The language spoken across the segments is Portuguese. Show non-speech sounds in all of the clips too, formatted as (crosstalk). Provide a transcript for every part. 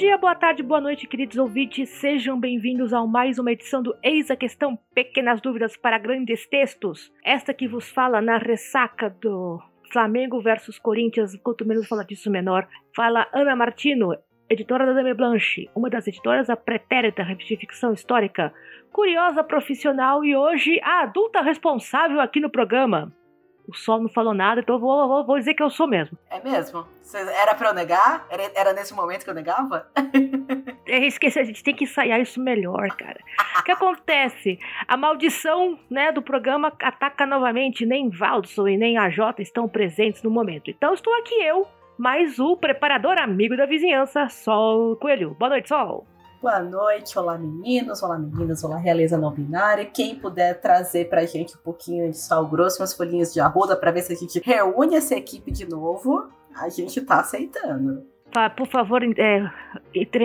dia, boa tarde, boa noite, queridos ouvintes. Sejam bem-vindos a mais uma edição do Eis a Questão Pequenas Dúvidas para Grandes Textos. Esta que vos fala na ressaca do Flamengo versus Corinthians, quanto menos falar disso, menor. Fala Ana Martino, editora da Dame Blanche, uma das editoras da pretérita revista de ficção histórica, curiosa profissional e hoje a adulta responsável aqui no programa o sol não falou nada, então eu vou, vou, vou dizer que eu sou mesmo. É mesmo? Era pra eu negar? Era, era nesse momento que eu negava? é, esqueci, a gente tem que ensaiar isso melhor, cara. o que acontece? A maldição né, do programa ataca novamente. Nem Valdson e nem a Jota estão presentes no momento. Então estou aqui eu, mais o preparador amigo da vizinhança, Sol Coelho. Boa noite, Sol. Boa noite, olá meninos, olá meninas, olá realeza não binária. Quem puder trazer pra gente um pouquinho de sal grosso, umas folhinhas de arruda para ver se a gente reúne essa equipe de novo, a gente tá aceitando. Por favor, é,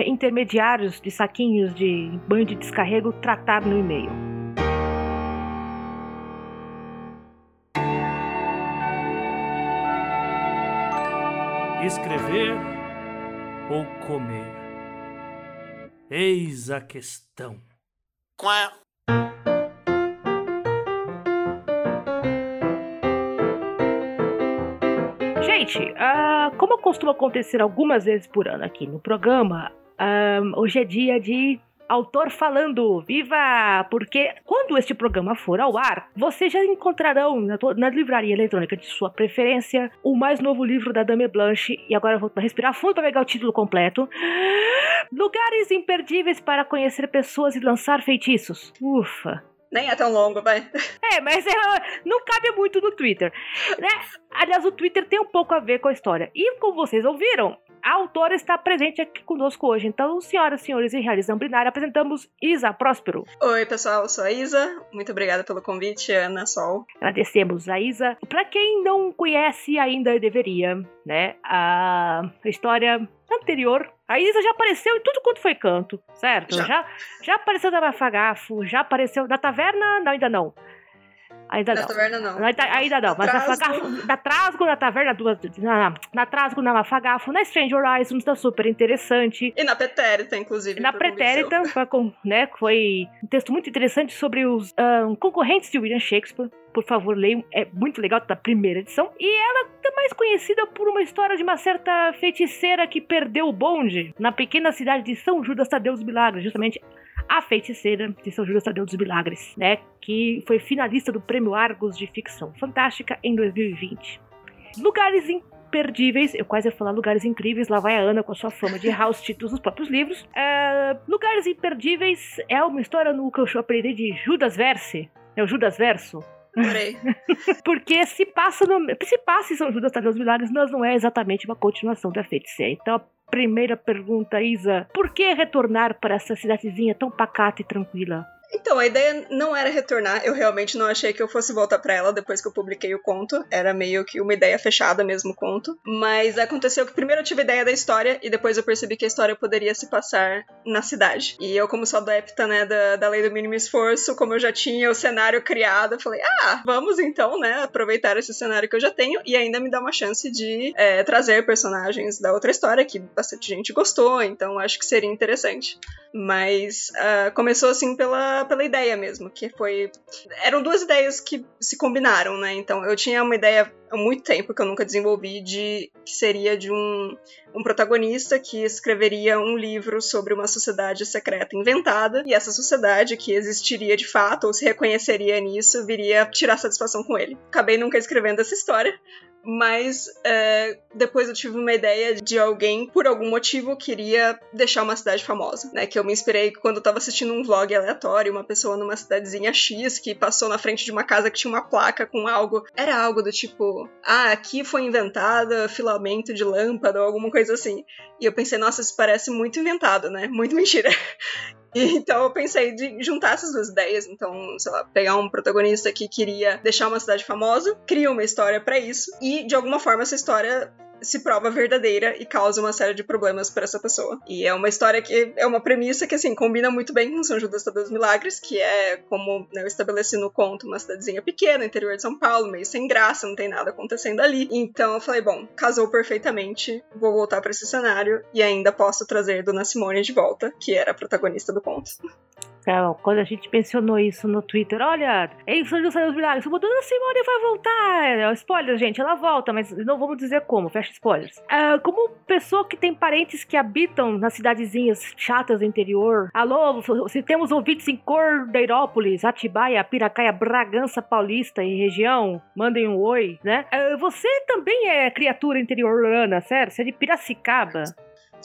intermediários de saquinhos de banho de descarrego, tratar no e-mail. Escrever ou comer? Eis a questão. Quá. Gente, uh, como costuma acontecer algumas vezes por ano aqui no programa, uh, hoje é dia de autor falando, viva! Porque quando este programa for ao ar, vocês já encontrarão na, na, livraria eletrônica de sua preferência o mais novo livro da Dame Blanche. E agora eu vou respirar fundo para pegar o título completo. Lugares imperdíveis para conhecer pessoas e lançar feitiços. Ufa! Nem é tão longo, vai. É, mas é, não cabe muito no Twitter. Né? Aliás, o Twitter tem um pouco a ver com a história. E como vocês ouviram, a autora está presente aqui conosco hoje. Então, senhoras, senhores e realizam binária, apresentamos Isa Próspero. Oi, pessoal, eu sou a Isa. Muito obrigada pelo convite, Ana Sol. Agradecemos a Isa. Para quem não conhece ainda deveria, né? A história anterior. A Isa já apareceu em tudo quanto foi canto, certo? Já, já, já apareceu da Mafagafo, já apareceu da taverna, não, ainda não. Ainda na não. taverna não. Ainda, ainda não, mas Trasgo. na, Fagafo, na Trasgo, na taverna, duas, na, na Trasgo, na Mafagafo, na Strange Horizons, tá super interessante. E na Pretérita, inclusive. Na Pretérita, foi, né, foi um texto muito interessante sobre os um, concorrentes de William Shakespeare. Por favor, leiam, é muito legal, da primeira edição. E ela é mais conhecida por uma história de uma certa feiticeira que perdeu o bonde na pequena cidade de São Judas Tadeu dos Milagres, justamente a Feiticeira de São Judas Tadeu dos Milagres, né? Que foi finalista do Prêmio Argos de Ficção Fantástica em 2020. Lugares imperdíveis, eu quase ia falar lugares incríveis, lá vai a Ana com a sua fama de os títulos dos próprios livros. Uh, lugares imperdíveis é uma história no que eu apelidei de Judas Verse. É o Judas Verso, Adorei. (laughs) Porque se passa, no, se passa em São Judas Tadeu dos Milagres, mas não é exatamente uma continuação da feiticeira. Então, primeira pergunta, Isa: por que retornar para essa cidadezinha tão pacata e tranquila? Então, a ideia não era retornar. Eu realmente não achei que eu fosse voltar para ela depois que eu publiquei o conto. Era meio que uma ideia fechada mesmo o conto. Mas aconteceu que primeiro eu tive ideia da história e depois eu percebi que a história poderia se passar na cidade. E eu, como sou adepta, né, da, da lei do mínimo esforço, como eu já tinha o cenário criado, eu falei, ah, vamos então, né, aproveitar esse cenário que eu já tenho e ainda me dar uma chance de é, trazer personagens da outra história que bastante gente gostou, então acho que seria interessante. Mas uh, começou assim pela pela ideia mesmo, que foi. Eram duas ideias que se combinaram, né? Então eu tinha uma ideia há muito tempo que eu nunca desenvolvi de que seria de um, um protagonista que escreveria um livro sobre uma sociedade secreta inventada e essa sociedade que existiria de fato ou se reconheceria nisso viria tirar satisfação com ele. Acabei nunca escrevendo essa história, mas é, depois eu tive uma ideia de alguém, por algum motivo, queria deixar uma cidade famosa, né? Que eu me inspirei quando eu tava assistindo um vlog aleatório, uma pessoa numa cidadezinha X que passou na frente de uma casa que tinha uma placa com algo. Era algo do tipo, ah, aqui foi inventada filamento de lâmpada ou alguma coisa assim. E eu pensei, nossa, isso parece muito inventado, né? Muito mentira. (laughs) Então eu pensei de juntar essas duas ideias. Então, sei lá, pegar um protagonista que queria deixar uma cidade famosa, cria uma história para isso, e de alguma forma essa história se prova verdadeira e causa uma série de problemas para essa pessoa. E é uma história que é uma premissa que, assim, combina muito bem com São Judas Tadeu dos Milagres, que é, como né, eu estabeleci no conto, uma cidadezinha pequena, interior de São Paulo, meio sem graça, não tem nada acontecendo ali. Então eu falei, bom, casou perfeitamente, vou voltar para esse cenário e ainda posso trazer Dona Simone de volta, que era a protagonista do conto. Quando a gente mencionou isso no Twitter, olha, em São José dos Milagres, o Dona Simone vai voltar. É, spoiler, gente, ela volta, mas não vamos dizer como, fecha spoilers. Uh, como pessoa que tem parentes que habitam nas cidadezinhas chatas do interior, alô, se temos ouvintes em Cordeirópolis, Atibaia, Piracaia, Bragança Paulista e região, mandem um oi, né? Uh, você também é criatura interiorana, sério? Você é de Piracicaba?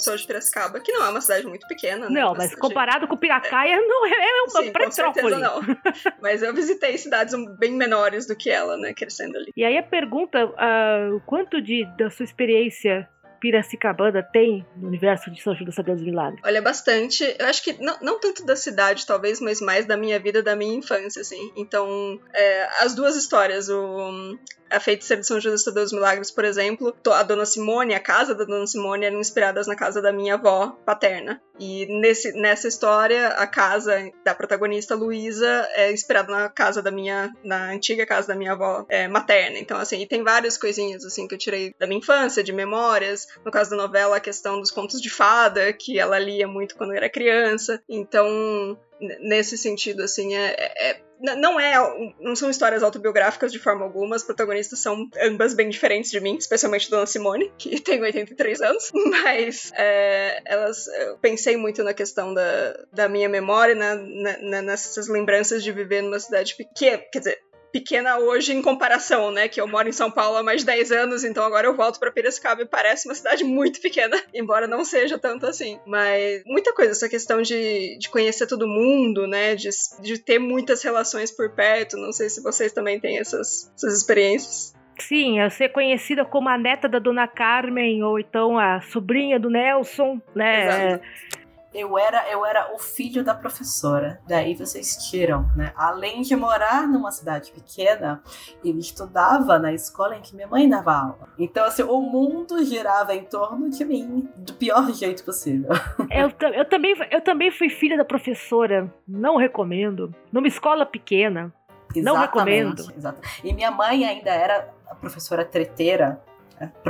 Sou de Piracicaba, que não é uma cidade muito pequena, né? Não, mas comparado com Piracaia, é. não é, é uma Sim, metrópole. não. (laughs) mas eu visitei cidades bem menores do que ela, né, crescendo ali. E aí a pergunta, uh, quanto de, da sua experiência Piracicabana tem no universo de São Judas Tadeu dos Milagres? Olha, bastante. Eu acho que não, não tanto da cidade, talvez, mas mais da minha vida, da minha infância, assim. Então, é, as duas histórias, o, a Feiticeira de São Judas Tadeu dos Milagres, por exemplo, a Dona Simone, a casa da Dona Simone eram inspiradas na casa da minha avó paterna. E nesse, nessa história, a casa da protagonista Luísa é inspirada na casa da minha, na antiga casa da minha avó é, materna. Então, assim, tem várias coisinhas, assim, que eu tirei da minha infância, de memórias, no caso da novela, a questão dos contos de fada, que ela lia muito quando era criança. Então, nesse sentido, assim, é, é, é não é não são histórias autobiográficas de forma alguma, as protagonistas são ambas bem diferentes de mim, especialmente Dona Simone, que (laughs) tem 83 anos, (laughs) mas é, elas eu pensei muito na questão da, da minha memória, na, na, nessas lembranças de viver numa cidade pequena, quer dizer, pequena hoje em comparação, né? Que eu moro em São Paulo há mais de 10 anos, então agora eu volto para Piracicaba e parece uma cidade muito pequena, (laughs) embora não seja tanto assim. Mas muita coisa, essa questão de, de conhecer todo mundo, né? De, de ter muitas relações por perto. Não sei se vocês também têm essas, essas experiências. Sim, eu ser conhecida como a neta da Dona Carmen, ou então a sobrinha do Nelson, né? Exato eu era, eu era o filho da professora. Daí vocês tiram, né? Além de morar numa cidade pequena, eu estudava na escola em que minha mãe dava aula. Então, assim, o mundo girava em torno de mim do pior jeito possível. (laughs) Eu, eu, também, eu também fui filha da professora. Não recomendo. Numa escola pequena. Exatamente, não recomendo. Exatamente. E minha mãe ainda era a professora treteira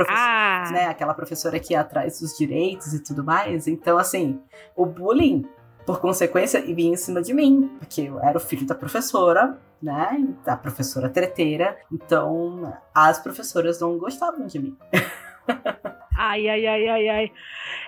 ah. né, aquela professora que atrás dos direitos e tudo mais. Então, assim, o bullying, por consequência, vinha em cima de mim, porque eu era o filho da professora, né, da professora treteira. Então, as professoras não gostavam de mim. ai, ai, ai, ai, ai.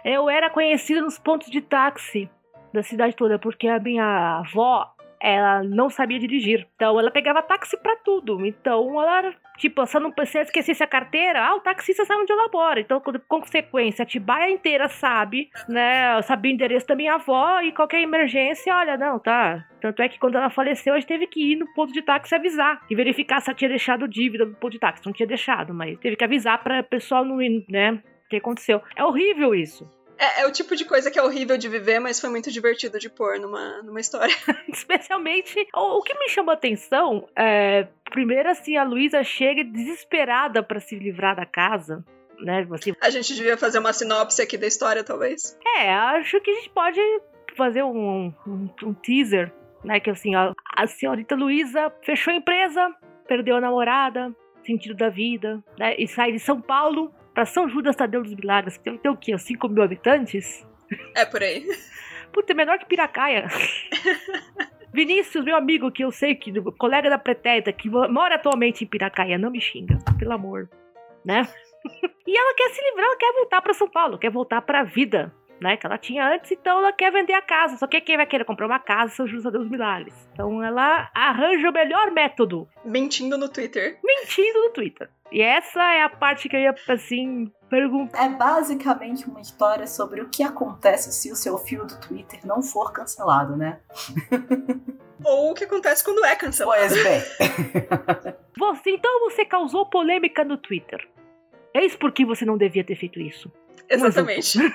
Eu era conhecida nos pontos de táxi da cidade toda, porque a minha avó, ela não sabia dirigir. Então ela pegava táxi para tudo. Então ela Tipo, eu não se eu esquecesse a carteira, ah, o taxista sabe onde ela mora. Então, com consequência, a Tibaia inteira sabe, né? Sabia o endereço da minha avó e qualquer emergência, olha, não, tá. Tanto é que quando ela faleceu, a gente teve que ir no ponto de táxi avisar e verificar se ela tinha deixado dívida no ponto de táxi. Não tinha deixado, mas teve que avisar para o pessoal não ir, né? O que aconteceu. É horrível isso. É, é, o tipo de coisa que é horrível de viver, mas foi muito divertido de pôr numa, numa história. (laughs) (laughs) Especialmente, o, o, que me chamou a atenção é, primeiro assim, a Luísa chega desesperada para se livrar da casa. Né, assim, a gente devia fazer uma sinopse aqui da história, talvez. É, acho que a gente pode fazer um, um, um teaser, né? Que assim, a, a senhorita Luísa fechou a empresa, perdeu a namorada, sentido da vida, né? E sai de São Paulo para São Judas Tadeu dos Milagres, que tem o quê? 5 mil habitantes? É por aí. Puta, é menor que Piracaia. (laughs) Vinícius, meu amigo, que eu sei que, colega da Preteta, que mora atualmente em Piracaia, não me xinga, pelo amor, né? (laughs) e ela quer se livrar, ela quer voltar para São Paulo, quer voltar para a vida, né, que ela tinha antes, então ela quer vender a casa. Só que quem vai querer comprar uma casa são Jus a Deus Milagres. Então ela arranja o melhor método. Mentindo no Twitter. Mentindo no Twitter. E essa é a parte que eu ia, assim, perguntar. É basicamente uma história sobre o que acontece se o seu fio do Twitter não for cancelado, né? (laughs) Ou o que acontece quando é cancelado. Pois bem. (laughs) você, então você causou polêmica no Twitter. Eis por que você não devia ter feito isso. Exatamente. (laughs)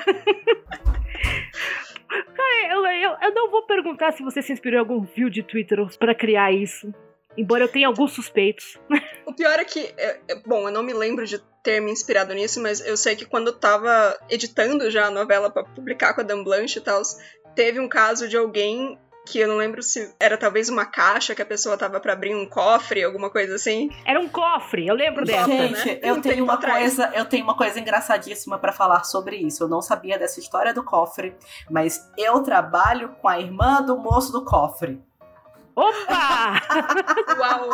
Cara, eu, eu, eu, não vou perguntar se você se inspirou em algum fio de Twitter para criar isso. Embora eu tenha alguns suspeitos. (laughs) O pior é que, é, é, bom, eu não me lembro de ter me inspirado nisso, mas eu sei que quando eu tava editando já a novela para publicar com a Dan Blanche e tal, teve um caso de alguém que eu não lembro se era talvez uma caixa que a pessoa tava para abrir um cofre, alguma coisa assim. Era um cofre, eu lembro dessa, Gente, né? eu Um tenho uma atrás. coisa, eu tenho uma coisa engraçadíssima pra falar sobre isso. Eu não sabia dessa história do cofre, mas eu trabalho com a irmã do moço do cofre. Opa! Uau!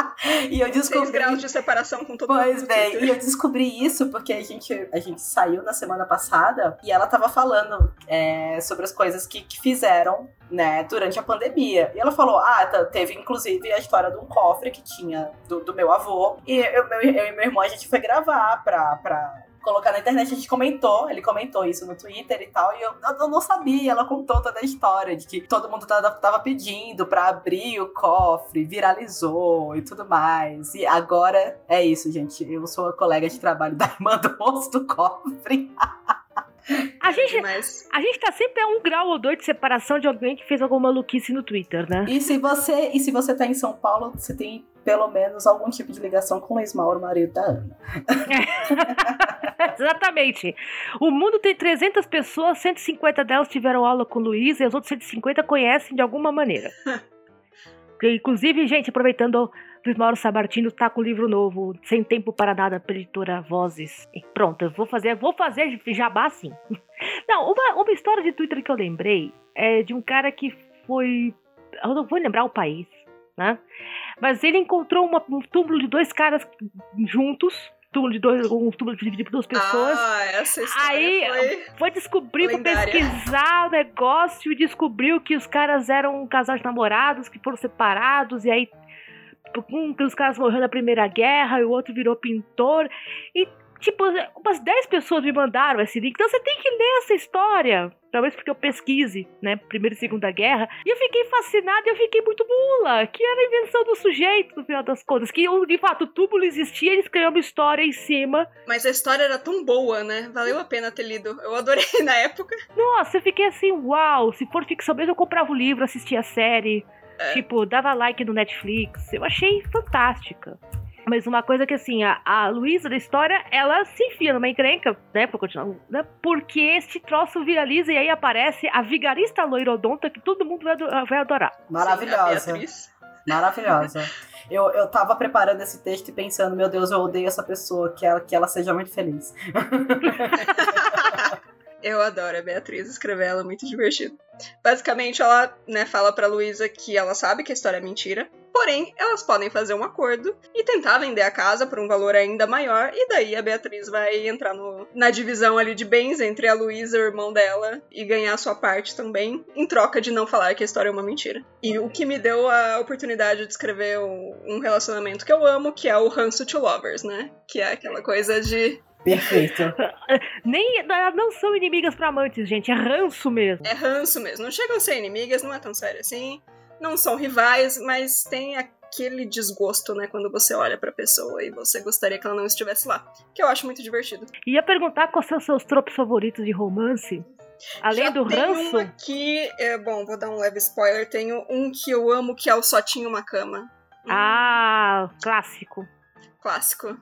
E eu Seis descobri graus de separação com todo mundo. Pois bem, e eu descobri isso porque a gente, a gente saiu na semana passada e ela tava falando é, sobre as coisas que, que fizeram, né, durante a pandemia. E ela falou, ah, teve inclusive a história de um cofre que tinha do, do meu avô. E eu, meu- eu e meu irmão, a gente foi gravar pra... pra Colocar na internet, a gente comentou, ele comentou isso no Twitter e tal, e eu, eu- não sabia, ela contou toda a história de que todo mundo tava, tava pedindo pra abrir o cofre, viralizou e tudo mais. E agora é isso, gente. Eu sou a colega de trabalho da irmã do moço do cofre. (laughs) A gente, Mas a gente tá sempre a um grau ou dois de separação de alguém que fez alguma maluquice no Twitter, né? E se você, e se você tá em São Paulo, você tem pelo menos algum tipo de ligação com o Luiz Mauro, marido da Ana. (laughs) Exatamente. O mundo tem 300 pessoas, 150 delas tiveram aula com o Luiz e as outras 150 conhecem de alguma maneira. (laughs) Que, Inclusive, gente, aproveitando, Luiz Mauro Sabartino tá com o livro novo, Sem Tempo para Nada, pela editora Vozes. E pronto, eu vou fazer, vou fazer jabá sim. (laughs) Não, uma, uma história de Twitter que eu lembrei é de um cara que foi. Eu não vou lembrar o país, né? Mas ele encontrou uma- um túmulo de dois caras juntos. Túmulo de dois, um túmulo dividido por duas pessoas. Ah, essa história Aí, foi... Foi descobrir, foi pesquisar o negócio e descobriu que os caras eram um casal de namorados que foram separados, e aí um dos caras morreu na Primeira Guerra e o outro virou pintor. E, tipo, umas 10 pessoas me mandaram esse link. Então você tem que ler essa história. Talvez porque eu pesquise, né? Primeira e Segunda Guerra. E eu fiquei fascinada e eu fiquei muito mula. Que era a invenção do sujeito, no final das contas. Que, de fato, o túmulo existia, eles criaram uma história em cima. Mas a história era tão boa, né? Valeu a pena ter lido. Eu adorei (laughs) na época. Nossa, eu fiquei assim, uau, se for ficção mesmo, eu comprava o livro, assistia a série, É. tipo, dava like no Netflix. Eu achei fantástica. Mas uma coisa que, assim, a, a Luísa da história, ela se enfia numa encrenca, né, pra continuar, né, porque este troço viraliza e aí aparece a vigarista loirodonta que todo mundo vai, ado- vai adorar. Sim, Maravilhosa. Beatriz. Maravilhosa. Eu, eu tava preparando esse texto e pensando, meu Deus, eu odeio essa pessoa, que ela, que ela seja muito feliz. (laughs) Eu adoro a Beatriz, escrever ela é muito divertido. Basicamente, ela né, fala pra Luísa que ela sabe que a história é mentira, porém, elas podem fazer um acordo e tentar vender a casa por um valor ainda maior, e daí a Beatriz vai entrar no- na divisão ali de bens entre a Luísa o irmão dela e ganhar a sua parte também, em troca de não falar que a história é uma mentira. E o que me deu a oportunidade de escrever um, um relacionamento que eu amo, que é o Ranço to Lovers, né? Que é aquela coisa de Perfeito. (laughs) Nem, não são inimigas pra amantes, gente, é ranço mesmo. É ranço mesmo. Não chegam a ser inimigas, não é tão sério assim. Não são rivais, mas tem aquele desgosto, né? Quando você olha pra pessoa e você gostaria que ela não estivesse lá. Que eu acho muito divertido. Ia perguntar quais são os seus tropos favoritos de romance. Além Já do tem ranço. um aqui, é, bom, vou dar um leve spoiler. Tenho um que eu amo, que é o Só Tinha Uma Cama. Ah, clássico. Clássico.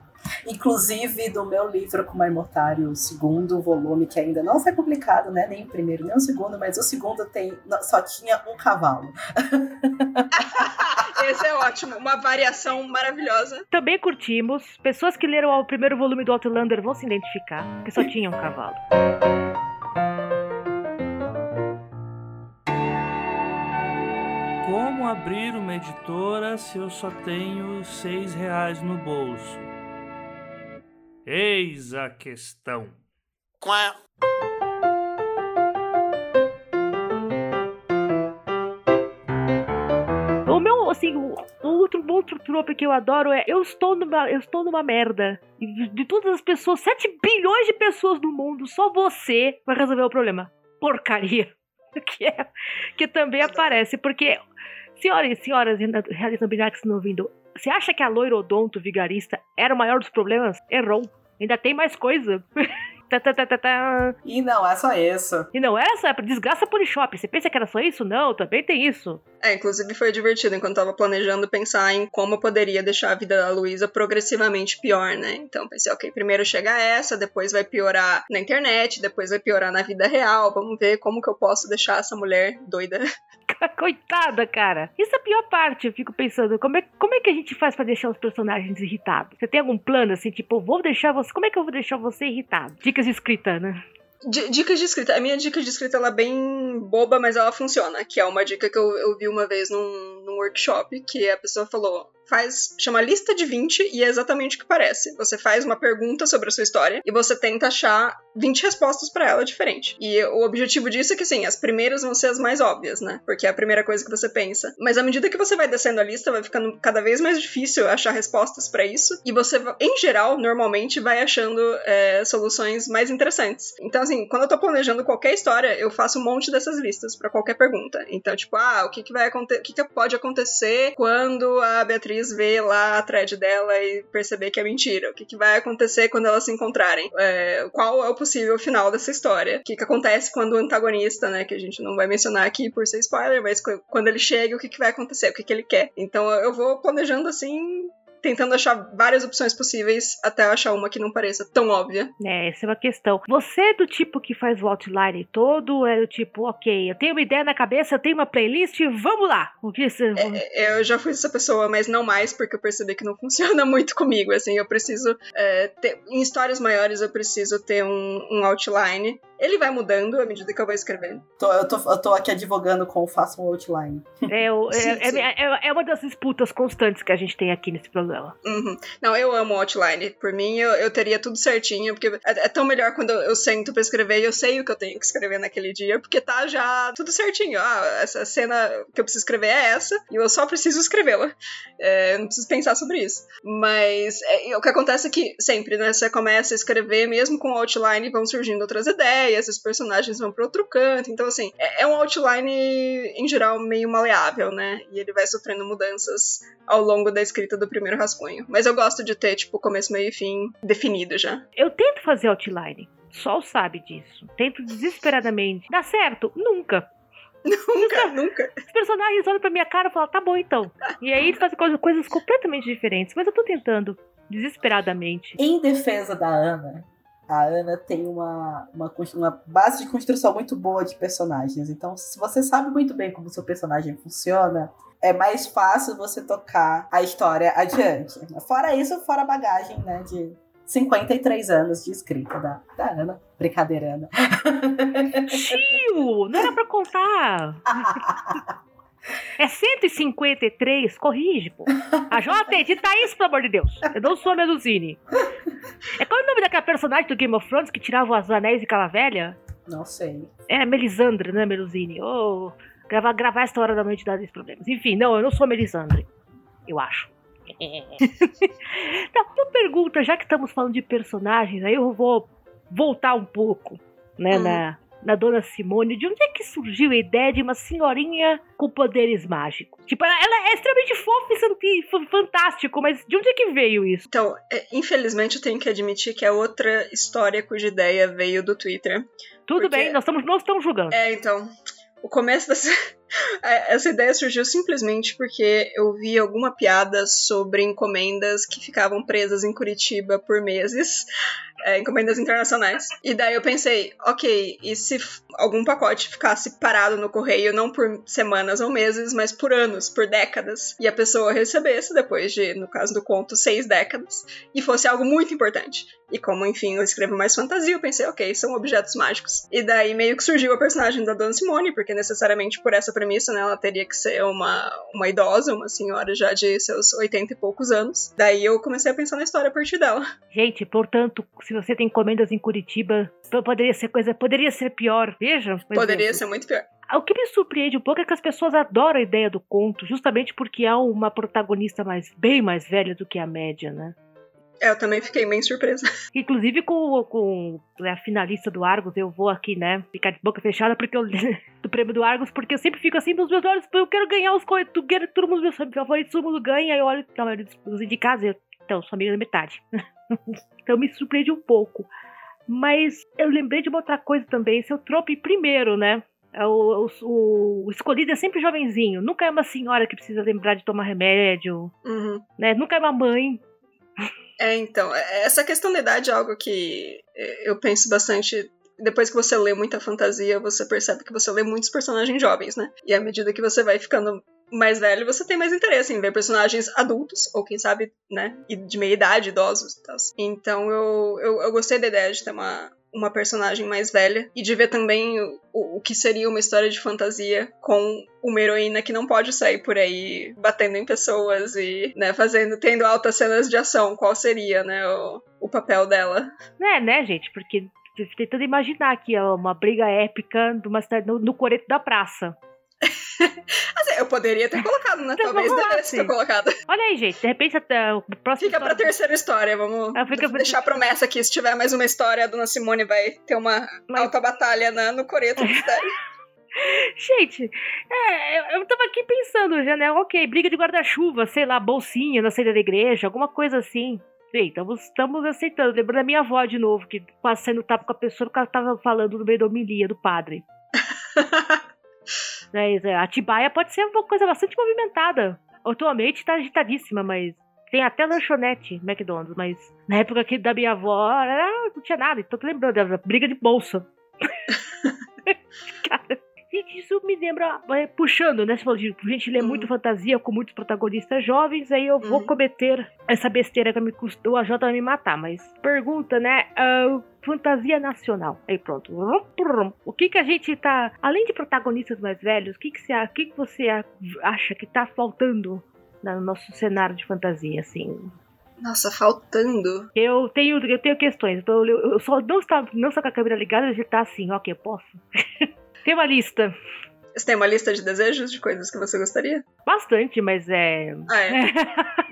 Inclusive, do meu livro com a Imortário, o segundo volume, que ainda não foi publicado, né? Nem o primeiro, nem o segundo, mas o segundo tem. Só tinha um cavalo. (laughs) Esse é ótimo. Uma variação maravilhosa. Também curtimos. Pessoas que leram o primeiro volume do Outlander vão se identificar, porque só tinha um cavalo. Como abrir uma editora se eu só tenho seis reais no bolso? Eis a questão. Quá. O meu, assim, o, outro, outro trope que eu adoro é eu estou numa, eu estou numa merda. E de, todas as pessoas, 7 bilhões de pessoas no mundo, só você vai resolver o problema. Porcaria. (laughs) Que, é, que também aparece, porque, senhoras e senhoras, realizando bilhar que estão ouvindo, você acha que a loirodonto vigarista era o maior dos problemas? Errou. Ainda tem mais coisa. (laughs) Tá, tá, tá. E não é só isso. E não era só, é desgraça Polishop. Você pensa que era só isso? Não, também tem isso. É, inclusive foi divertido enquanto tava planejando pensar em como eu poderia deixar a vida da Luísa progressivamente pior, né? Então pensei, ok, primeiro chega essa, depois vai piorar na internet, depois vai piorar na vida real. Vamos ver como que eu posso deixar essa mulher doida. (laughs) Coitada, cara. Isso é a pior parte. Eu fico pensando, como é, como é que a gente faz pra deixar os personagens irritados? Você tem algum plano assim, tipo, vou deixar você. Como é que eu vou deixar você irritado? Dicas de escrita, né? Dicas de escrita. A minha dica de escrita ela é bem boba, mas ela funciona. Que é uma dica que eu, eu vi uma vez num, num workshop, que a pessoa falou. Faz, chama lista de 20 e é exatamente o que parece. Você faz uma pergunta sobre a sua história e você tenta achar 20 respostas pra ela diferente. E o objetivo disso é que, sim, as primeiras vão ser as mais óbvias, né? Porque é a primeira coisa que você pensa. Mas à medida que você vai descendo a lista, vai ficando cada vez mais difícil achar respostas pra isso. E você, em geral, normalmente vai achando é, soluções mais interessantes. Então, assim, quando eu tô planejando qualquer história, eu faço um monte dessas listas pra qualquer pergunta. Então, tipo, ah, o que, que vai acontecer? O que, que pode acontecer quando a Beatriz vê lá a thread dela e perceber que é mentira? O que, que vai acontecer quando elas se encontrarem? É, qual é o possível final dessa história? O que, que acontece quando o antagonista, né, que a gente não vai mencionar aqui por ser spoiler, mas qu- quando ele chega, o que, que vai acontecer? O que, que ele quer? Então eu vou planejando assim. Tentando achar várias opções possíveis até eu achar uma que não pareça tão óbvia. É, essa é uma questão. Você é do tipo que faz o outline todo? ou É do tipo, ok, eu tenho uma ideia na cabeça, eu tenho uma playlist, vamos lá. O que você. É, Eu já fui essa pessoa, mas não mais, porque eu percebi que não (laughs) funciona muito comigo. Assim, eu preciso é, ter. Em histórias maiores, eu preciso ter um, um outline. Ele vai mudando à medida que eu vou escrevendo. Tô- eu, tô, eu tô aqui advogando com o Faça um Outline. É, o- (laughs) é- Sim, é- sim. é- é uma das disputas constantes que a gente tem aqui nesse programa. Uhum. Não, eu amo outline. Por mim, eu, eu teria tudo certinho, porque é, é tão melhor quando eu, eu sento pra escrever e eu sei o que eu tenho que escrever naquele dia, porque tá já tudo certinho. Ah, essa cena que eu preciso escrever é essa, e eu só preciso escrevê-la. É, não preciso pensar sobre isso. Mas é, o que acontece é que sempre, né? Você começa a escrever, mesmo com outline, vão surgindo outras ideias, os personagens vão pra outro canto. Então, assim, é, é um outline, em geral, meio maleável, né? E ele vai sofrendo mudanças ao longo da escrita do primeiro rascunho. Mas eu gosto de ter, tipo, começo, meio e fim definido já. Eu tento fazer outline. Sol sabe disso. Tento desesperadamente. Dá certo? Nunca. (laughs) Nunca, nunca. Os personagens olham pra minha cara e falam, tá bom então. E aí eles fazem coisas, coisas completamente diferentes. Mas eu tô tentando, desesperadamente. Em defesa da Ana, a Ana tem uma, uma, uma base de construção muito boa de personagens. Então, se você sabe muito bem como o seu personagem funciona, é mais fácil você tocar a história adiante. Fora isso, fora a bagagem, né, de 53 anos de escrita da, da Ana. Brincadeira, Ana. Tio, não era pra contar. É 153, corrige, pô. A Jota edita isso, pelo amor de Deus. Eu não sou a Melusine. É qual é o nome daquela personagem do Game of Thrones que tirava os anéis de aquela velha? Não sei. É Melisandre, né, Melusine? Ô, gravar, gravar esta hora da noite dá esses problemas. Enfim, não, eu não sou Melisandre. Eu acho. Então, (laughs) uma pergunta, já que estamos falando de personagens, aí eu vou voltar um pouco, né, Hum. na, na Dona Simone. De onde é que surgiu a ideia de uma senhorinha com poderes mágicos? Tipo, ela, ela é extremamente fofa e fantástico, mas de onde é que veio isso? Então, é, infelizmente, eu tenho que admitir que é outra história cuja ideia veio do Twitter. Tudo Porque- bem, nós estamos, não estamos julgando. É, então. O começo dessa. (laughs) (laughs) é, Essa ideia surgiu simplesmente porque eu vi alguma piada sobre encomendas que ficavam presas em Curitiba por meses, é, encomendas internacionais. E daí eu pensei, ok, e se algum pacote ficasse parado no correio, não por semanas ou meses, mas por anos, por décadas, e a pessoa recebesse, depois de, no caso do conto, seis décadas, e fosse algo muito importante. E como, enfim, eu escrevo mais fantasia, eu pensei, ok, são objetos mágicos. E daí meio que surgiu a personagem da Dona Simone, porque necessariamente por essa premissa, né, ela teria que ser uma, uma idosa, uma senhora já de seus 80 e poucos anos. Daí eu comecei a pensar na história a partir dela. Gente, portanto, se você tem encomendas em Curitiba, poderia ser coisa, poderia ser pior, veja. por Poderia exemplo. ser muito pior. O que me surpreende um pouco é que as pessoas adoram a ideia do conto, justamente porque há uma protagonista mais bem mais velha do que a média, né? É, eu também fiquei bem surpresa. (laughs) Inclusive com, com a finalista do Argos, eu vou aqui, né, ficar de boca fechada porque eu, (laughs) do prêmio do Argos, porque eu sempre fico assim nos meus olhos, eu quero ganhar os coisas, eu quero que todo mundo, meus favoritos, todo mundo ganha, aí eu olho na maioria dos, dos indicados, eu, então, sou amiga da metade. (laughs) então me surpreende um pouco. Mas eu lembrei de uma outra coisa também. Seu trope primeiro, né? É o, o, o, escolhido é sempre jovenzinho. Nunca é uma senhora que precisa lembrar de tomar remédio. Uhum. Né? Nunca é uma mãe. É, então. Essa questão da idade é algo que eu penso bastante depois que você lê muita fantasia, você percebe que você lê muitos personagens jovens, né? E à medida que você vai ficando mais velho, você tem mais interesse em ver personagens adultos, ou quem sabe, né, de meia idade, idosos e tal. Então eu, eu, eu gostei da ideia de ter uma, uma personagem mais velha e de ver também o, o que seria uma história de fantasia com uma heroína que não pode sair por aí batendo em pessoas e, né, fazendo, tendo altas cenas de ação. Qual seria, né, o, o papel dela? É, né, gente? Porque tentando imaginar aqui uma briga épica de uma cidade no, no coreto da praça. (laughs) assim, eu poderia ter colocado, né? (laughs) Então, Talvez devesse ter colocado. (laughs) Olha aí, gente. De repente, até o próximo. Fica pra terceira história. Vamos ah, fica deixar a promessa aqui. Se tiver mais uma história, a Dona Simone vai ter uma Mas... alta batalha na, no coreto da cidade. Gente, é, eu tava aqui pensando já, né? Ok, briga de guarda-chuva, sei lá, bolsinha na saída da igreja, alguma coisa assim. Bem, estamos, estamos aceitando. Lembrando da minha avó de novo, que quase saindo tapa com a pessoa que ela tava falando no meio da homilia do padre. Né, a Tibaia pode ser uma coisa bastante movimentada. Atualmente está agitadíssima, mas tem até lanchonete McDonald's, mas na época que da minha avó era, não tinha nada, então tô lembrando, era briga de bolsa. (laughs) Gente, isso me lembra, puxando, né? Você falou de gente lê uhum. muito fantasia com muitos protagonistas jovens, aí eu vou uhum. cometer essa besteira que me custou, a Jota vai me matar, mas pergunta, né? Uh, fantasia nacional. Aí pronto. O que que a gente tá. Além de protagonistas mais velhos, o que que você, o que que você acha que tá faltando no nosso cenário de fantasia, assim? Nossa, faltando. Eu tenho, eu tenho questões. Então eu, eu só não está, não só com a câmera ligada, a gente tá assim, ok, posso. (laughs) tem uma lista. Você tem uma lista de desejos de coisas que você gostaria? Bastante, mas é. Ah, é.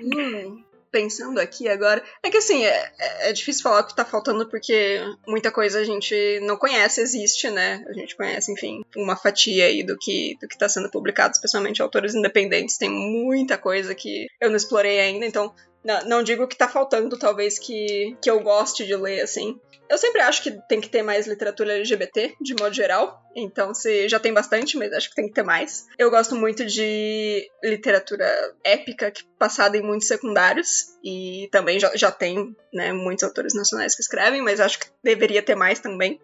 (laughs) hum pensando aqui agora. É que assim, é, é, é difícil falar o que tá faltando porque muita coisa a gente não conhece, existe, né? A gente conhece, enfim, uma fatia aí do que, do que tá sendo publicado, especialmente autores independentes. Tem muita coisa que eu não explorei ainda, então não, não digo que tá faltando, talvez que, que eu goste de ler, assim. Eu sempre acho que tem que ter mais literatura LGBT, de modo geral. Então, se já tem bastante, mas acho que tem que ter mais. Eu gosto muito de literatura épica, que, passada em muitos secundários. E também já, já tem né, muitos autores nacionais que escrevem, mas acho que deveria ter mais também.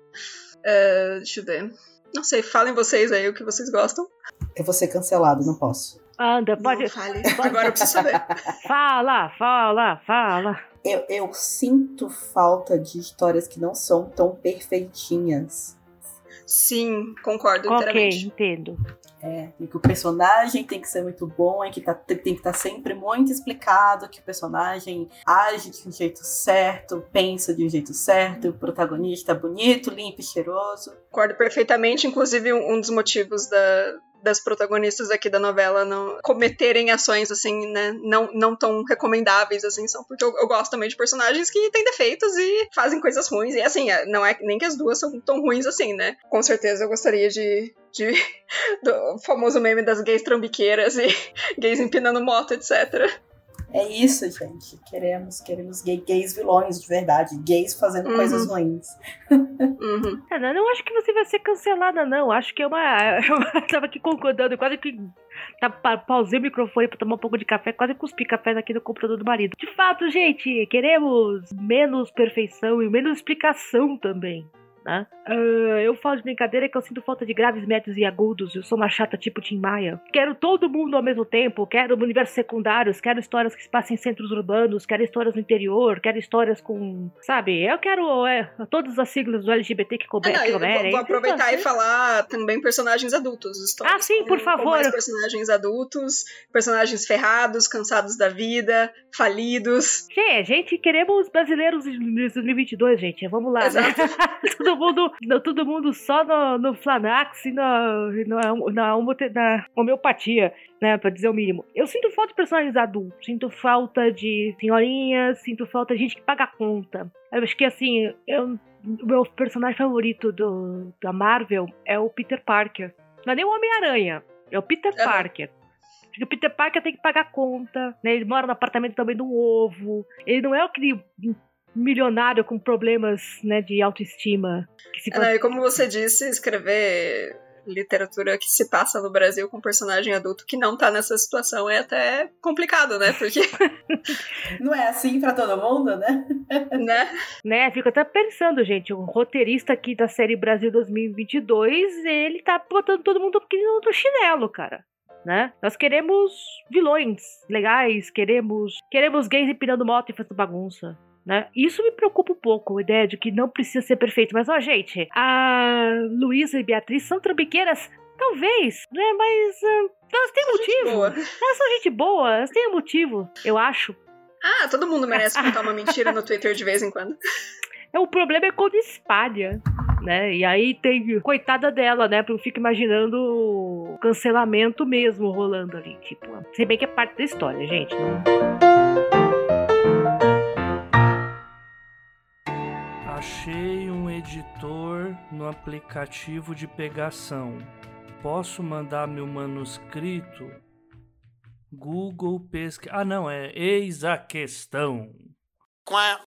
Uh, deixa eu ver. Não sei, falem vocês aí o que vocês gostam. Eu vou ser cancelado, não posso. Anda, pode. Não, fale. Agora eu preciso saber. fala, fala, fala. Eu, eu sinto falta de histórias que não são tão perfeitinhas. Sim, concordo inteiramente. entendo. É, e que o personagem tem que ser muito bom, é que tá, tem que estar tá sempre muito explicado, que o personagem age de um jeito certo, pensa de um jeito certo, o protagonista é bonito, limpo e cheiroso. Concordo perfeitamente, inclusive um dos motivos da, das protagonistas aqui da novela não cometerem ações assim, né, não, não tão recomendáveis assim, são porque eu, eu, gosto também de personagens que têm defeitos e fazem coisas ruins. E assim, é, não é nem que as duas são tão ruins assim, né? Com certeza eu gostaria de, de (laughs) do famoso meme das gays trambiqueiras e (laughs) gays empinando moto, etc. É isso, gente. Queremos, queremos gay, gays vilões de verdade, gays fazendo uhum. coisas ruins. Uhum. É, não acho que você vai ser cancelada, não. Acho que é uma. (laughs) Eu tava aqui concordando, quase que. Tá, pausei o microfone pra tomar um pouco de café, quase cuspi café aqui no computador do marido. De fato, gente, queremos menos perfeição e menos explicação também né? Uh, eu falo de brincadeira que eu sinto falta de graves, médios e agudos. Eu sou uma chata tipo Tim Maia. Quero todo mundo ao mesmo tempo. Quero universos secundários. Quero histórias que se passem em centros urbanos. Quero histórias no interior. Quero histórias com. Sabe? Eu quero é, todas as siglas do LGBT que couberem. Ah, vou, vou aproveitar e falar também personagens adultos. Histórias ah, sim, por favor. mais personagens adultos, personagens ferrados, cansados da vida, falidos. Gente, gente, queremos brasileiros em 2022, gente. Vamos lá, né? Exato. né? (laughs) todo mundo, todo mundo só no, no Flanax e na, na, na, na homeopatia, né? Pra dizer o mínimo. Eu sinto falta de personagens adultos, sinto falta de senhorinhas, sinto falta de gente que paga a conta. Eu acho que assim, eu, o meu personagem favorito do, da Marvel é o Peter Parker. Não é nem o Homem-Aranha, é o Peter é. Parker. Porque o Peter Parker tem que pagar conta, né? Ele mora no apartamento também do ovo. Ele não é aquele milionário com problemas né, de autoestima. Que se... É, e como você disse, escrever literatura que se passa no Brasil com personagem adulto que não tá nessa situação é até complicado, né? Porque. (laughs) não é assim para todo mundo, né? né? Né, fico até pensando, gente, o roteirista aqui da série Brasil 2022, ele tá botando todo mundo no chinelo, cara. Né? Nós queremos vilões legais, queremos queremos gays empinando moto e fazendo bagunça. Né? Isso me preocupa um pouco, a ideia de que não precisa ser perfeito. Mas, ó, gente, a Luísa e Beatriz são trambiqueiras Talvez, né? Mas uh, elas têm motivo. Elas são gente boa, elas têm motivo, eu acho. Ah, todo mundo merece (laughs) contar uma mentira no Twitter de vez em quando. É, o problema é quando espalha, né? E aí tem. Coitada dela, né? Porque eu fico imaginando o cancelamento mesmo rolando ali. Tipo, se bem que é parte da história, gente. Não. Achei um editor no aplicativo de pegação. Posso mandar meu manuscrito? Google pesquisa. Ah, não, é eis a questão. Quá.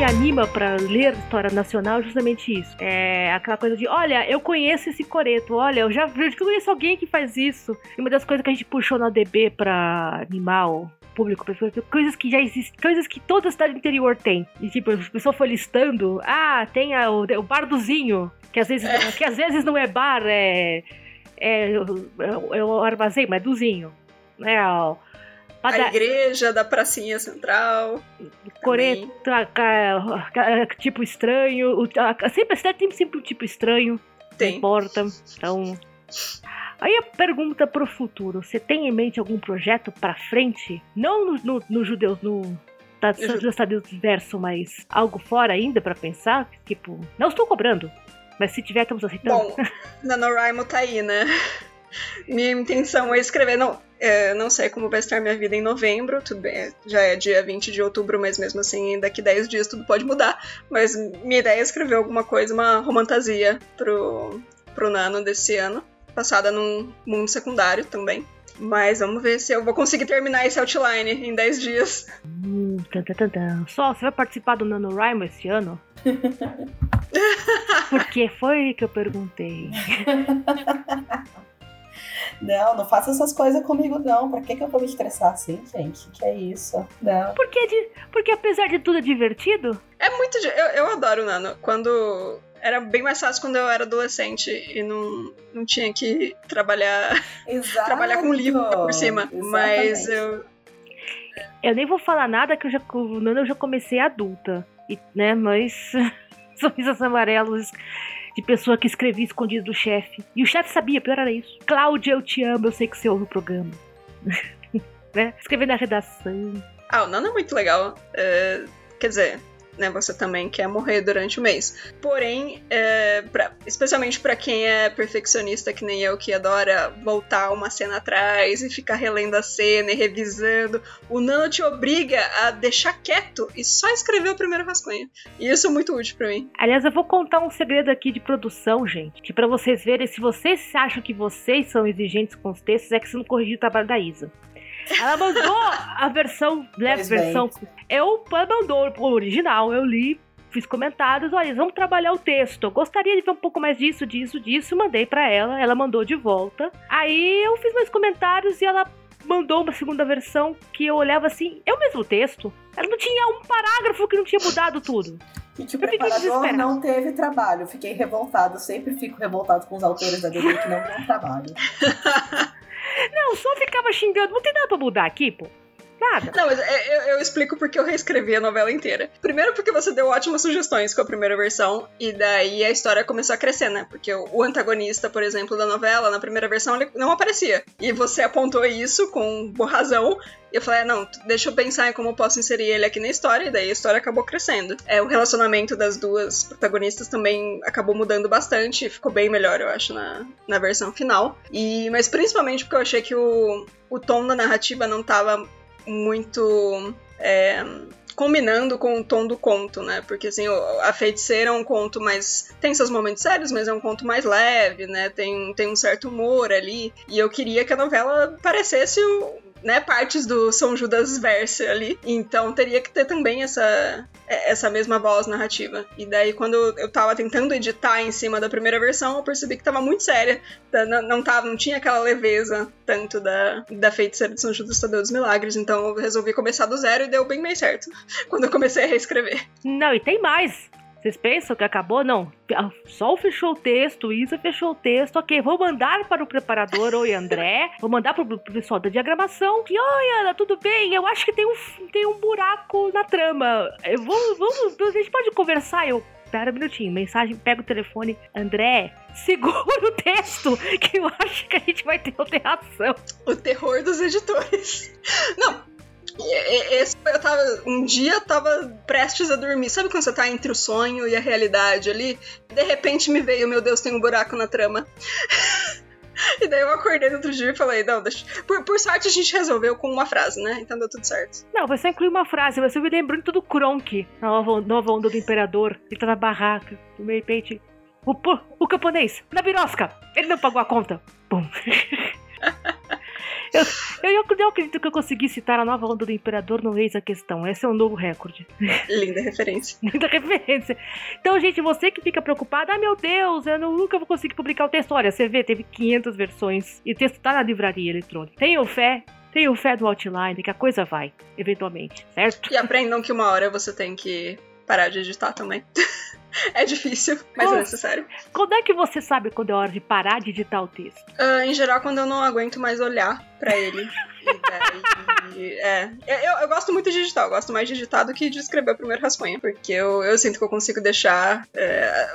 Me anima para ler história nacional é justamente isso. É aquela coisa de, olha, eu conheço esse coreto, olha, eu já eu conheço alguém que faz isso. E uma das coisas que a gente puxou na DB para animal público, coisas que já existem, coisas que toda cidade interior tem. E tipo, a pessoa foi listando, ah, tem a, o, o bardozinho, que às vezes, é. que às vezes não é bar, é é, é, é o armazém, mas é dozinho. Né? A igreja da pracinha central. Coreto, tipo estranho. Sempre a cidade tem sempre um tipo estranho. Tem. Não importa. Então. Aí a pergunta pro futuro: você tem em mente algum projeto pra frente? Não no, no, no judeus, no. Tá, do Verso, mas algo fora ainda para pensar? Tipo, não estou cobrando, mas se tiver, estamos aceitando. Bom, (laughs) NaNoWriMo tá aí, né? Minha intenção é escrever. Não, é, não sei como vai estar minha vida em novembro, tudo bem, já é dia 20 de outubro, mas mesmo assim, daqui 10 dias tudo pode mudar. Mas minha ideia é escrever alguma coisa, uma romantasia pro, pro Nano desse ano, passada num mundo secundário também. Mas vamos ver se eu vou conseguir terminar esse outline em 10 dias. Hum, tan, tan, tan. Só, você vai participar do NaNoWriMo esse ano? (laughs) Porque foi que eu perguntei. (laughs) Não, não faça essas coisas comigo, não. Pra que, que eu vou me estressar assim, gente? Que é isso? Não. Porque, de, porque apesar de tudo é divertido? É muito. Eu, eu adoro o Nano. Quando. Era bem mais fácil quando eu era adolescente e não, não tinha que trabalhar. Exato. (laughs) trabalhar com livro por cima. Exatamente. Mas eu. Eu nem vou falar nada que eu já, o Nano eu já comecei adulta. E, né, mas. (laughs) Sorrisos amarelos de pessoa que escrevia escondido do chefe. E o chefe sabia, pior era isso. Cláudia, eu te amo, eu sei que você ouve o programa. (laughs) né? Escrever na redação. Ah, o Nano é muito legal. É, quer dizer, né? Você também quer morrer durante o mês. Porém, é, pra, especialmente para quem é perfeccionista que nem eu, que adora voltar uma cena atrás e ficar relendo a cena e revisando, o Nano te obriga a deixar quieto e só escrever o primeiro rascunho. E isso é muito útil para mim. Aliás, eu vou contar um segredo aqui de produção, gente, que para vocês verem, se vocês acham que vocês são exigentes com os textos, é que você não corrigiu o trabalho da Isa. Ela mandou a versão, né, versão. Eu mandou o original, eu li, fiz comentários, olha, vamos trabalhar o texto. Eu gostaria de ver um pouco mais disso, disso, disso. Mandei para ela, ela mandou de volta. Aí eu fiz mais comentários e ela mandou uma segunda versão que eu olhava assim, é o mesmo texto. Ela não tinha um parágrafo que não tinha mudado tudo. E que o preparador não teve trabalho. Fiquei revoltado. Sempre fico revoltado com os autores da DD que não têm trabalho. (laughs) Não, só ficava xingando. Não tem nada pra mudar aqui, pô. Não, mas é, eu, eu, explico porque eu reescrevi a novela inteira. Primeiro porque você deu ótimas sugestões com a primeira versão, e daí a história começou a crescer, né? Porque o, antagonista, por exemplo, da novela, na primeira versão, ele não aparecia. E você apontou isso com razão, e eu falei, ah, não, deixa eu pensar em como eu posso inserir ele aqui na história, e daí a história acabou crescendo. É, o relacionamento das duas protagonistas também acabou mudando bastante, ficou bem melhor, eu acho, na, na versão final. E, mas principalmente porque eu achei que o, o tom da narrativa não tava muito é, combinando com o tom do conto, né? Porque assim, a feiticeira é um conto mais. tem seus momentos sérios, mas é um conto mais leve, né? Tem, tem um certo humor ali. E eu queria que a novela parecesse né, partes do São Judas verso ali. Então teria que ter também essa, essa mesma voz narrativa. E daí, quando eu tava tentando editar em cima da primeira versão, eu percebi que tava muito séria. Não, não, tava, não tinha aquela leveza tanto da, da feiticeira de São Judas Tadeu dos Milagres. Então eu resolvi começar do zero e deu bem mais certo. (laughs) Quando eu comecei a reescrever. Não, e tem mais. Vocês pensam que acabou? Não. Sol fechou o texto, Isa fechou o texto. Ok, vou mandar para o preparador, oi André. (laughs) Vou mandar para o pessoal da diagramação. E oi, Ana, tudo bem? Eu acho que tem um, tem um buraco na trama. Eu vou, vamos, a gente pode conversar? Eu, Pera um minutinho, mensagem, pega o telefone. André, segura o texto, que eu acho que a gente vai ter alteração. O terror dos editores. Não, esse, eu tava. Um dia eu tava prestes a dormir. Sabe quando você tá entre o sonho e a realidade ali? De repente me veio, meu Deus, tem um buraco na trama. (laughs) e daí eu acordei no outro dia e falei, não, deixa. Por, por sorte a gente resolveu com uma frase, né? Então deu tudo certo. Não, você incluiu uma frase, você me lembrou tudo Kronk, na nova, nova onda do Imperador. Ele tá na barraca, de repente. O, o camponês, na birosca! Ele não pagou a conta. Bum. (laughs) Eu, eu, eu, acredito que eu consegui citar a nova onda do Imperador no Reis a Questão. Esse é um novo recorde. Linda referência. (laughs) Linda referência. Então, gente, você que fica preocupado, ah, meu Deus, eu nunca vou conseguir publicar o texto. Olha, você vê, teve 500 versões e o texto tá na livraria eletrônica. Tenham fé, tenham fé do outline, que a coisa vai, eventualmente, certo? E aprendam que uma hora você tem que parar de editar também. (laughs) (laughs) É difícil, mas é necessário. Quando é que você sabe quando é hora de parar de editar o texto? Uh, em geral, quando eu não aguento mais olhar para ele. (laughs) Daí, é. Eu, eu, gosto muito de digital, gosto mais de digitar do que de escrever o primeiro rascunho, porque eu, eu sinto que eu consigo deixar é,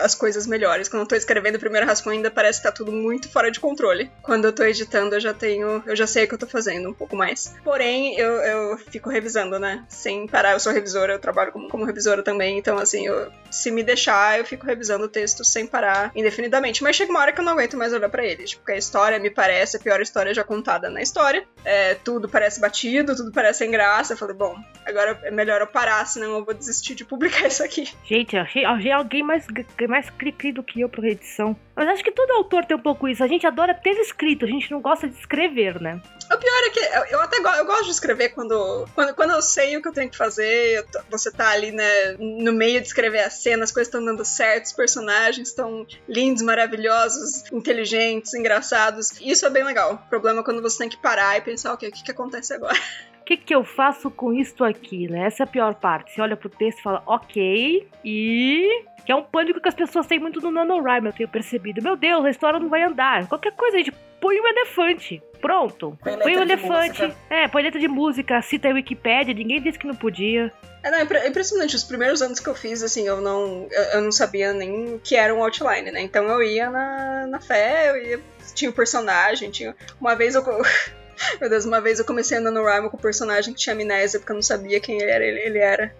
as coisas melhores. Quando eu tô escrevendo o primeiro rascunho, ainda parece que tá tudo muito fora de controle. Quando eu tô editando, eu já tenho. Eu já sei o que eu tô fazendo um pouco mais. Porém, eu, eu fico revisando, né? Sem parar, eu sou revisora, eu trabalho como, como revisora também, então assim, eu, se me deixar, eu fico revisando o texto sem parar indefinidamente. Mas chega uma hora que eu não aguento mais olhar para ele. Tipo, porque a história me parece a pior história já contada na história. É, tudo parece batido, tudo parece sem graça. Eu falei, bom, agora é melhor eu parar, senão eu vou desistir de publicar (laughs) isso aqui. Gente, eu achei, achei alguém mais, mais cri-cri do que eu pra edição. Mas acho que todo autor tem um pouco isso. A gente adora ter escrito, a gente não gosta de escrever, né? O pior é que eu até go eu gosto de escrever quando, quando, quando eu sei o que eu tenho que fazer, você tá ali, né, no meio de escrever a cena, as coisas estão dando certo, os personagens estão lindos, maravilhosos, inteligentes, engraçados. Isso é bem legal. O problema é quando você tem que parar e pensar, ok, o que, que acontece agora? (laughs) O que, que eu faço com isto aqui, né? Essa é a pior parte. Você olha pro texto e fala, ok, e que é um pânico que as pessoas têm muito no NaNoWriMo, eu tenho percebido. Meu Deus, a história não vai andar. Qualquer coisa, a gente põe um elefante. Pronto. Põe, põe um elefante. É, põe letra de música, cita a Wikipédia, ninguém disse que não podia. É, não, é impressionante. Os primeiros anos que eu fiz, assim, eu não, eu, não sabia nem que era um outline, né? Então eu ia na, na fé, eu ia, tinha o um personagem, tinha. Uma vez eu. (laughs) Meu Deus, uma vez eu comecei andando no Rhyme com o um personagem que tinha amnésia, porque eu não sabia quem ele era. Ele, ele era.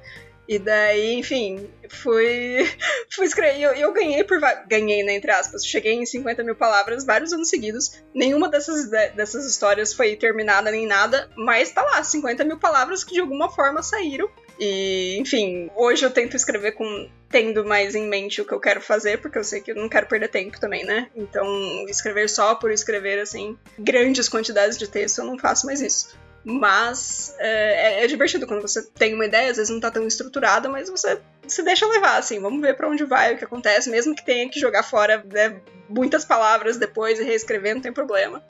E daí, enfim, fui, (laughs) fui escrever. Eu, eu, ganhei por. Ganhei, né, entre aspas. Cheguei em 50 mil palavras vários anos seguidos. Nenhuma dessas, dessas histórias foi terminada nem nada, mas tá lá, 50 mil palavras que de alguma forma saíram. E, enfim, hoje eu tento escrever com tendo mais em mente o que eu quero fazer, porque eu sei que eu não quero perder tempo também, né? Então, escrever só por escrever, assim, grandes quantidades de texto, eu não faço mais isso. Mas é, é, é, divertido quando você tem uma ideia, às vezes não tá tão estruturada, mas você se deixa levar, assim, vamos ver para onde vai, o que acontece, mesmo que tenha que jogar fora né, muitas palavras depois e reescrever, não tem problema.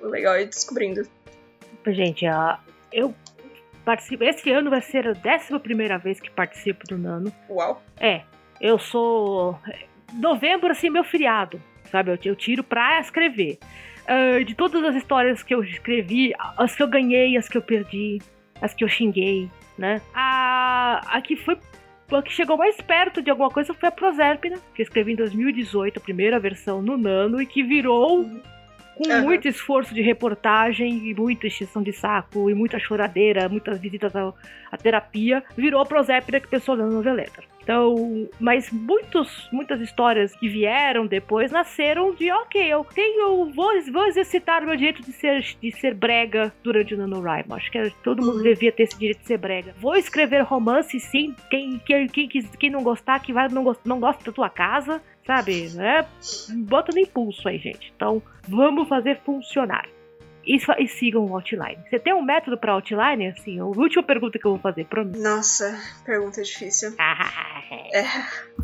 O legal é ir descobrindo. Gente, eu participo. Esse ano vai ser a décima primeira vez que participo do Nano. Uau! É, eu sou. Novembro, assim, meu feriado, sabe? Eu tiro pra escrever uh, de todas as histórias que eu escrevi, as que eu ganhei, as que eu perdi, as que eu xinguei, né? A, a que foi a que chegou mais perto de alguma coisa foi a Proserpina, que eu escrevi em 2018, a primeira versão no Nano, e que virou com uhum. muito esforço de reportagem e muita extinção de saco e muita choradeira, muitas visitas à, à terapia, virou a Proserpina que o pessoal lendo no Noveletra. Então, mas muitos, muitas histórias que vieram depois nasceram de, ok, eu tenho, vou, vou exercitar o meu direito de ser, de ser brega durante o NaNoWriMo. Acho que todo mundo Uhum. devia ter esse direito de ser brega. Vou escrever romance, sim. Quem, quem, quem, quem não gostar, que vai, não, gosta, não gosta da tua casa, sabe? É, bota no impulso aí, gente. Então, vamos fazer funcionar. E, e sigam o outline. Você tem um método pra outline? Assim, a última pergunta que eu vou fazer mim. Nossa, pergunta difícil. É,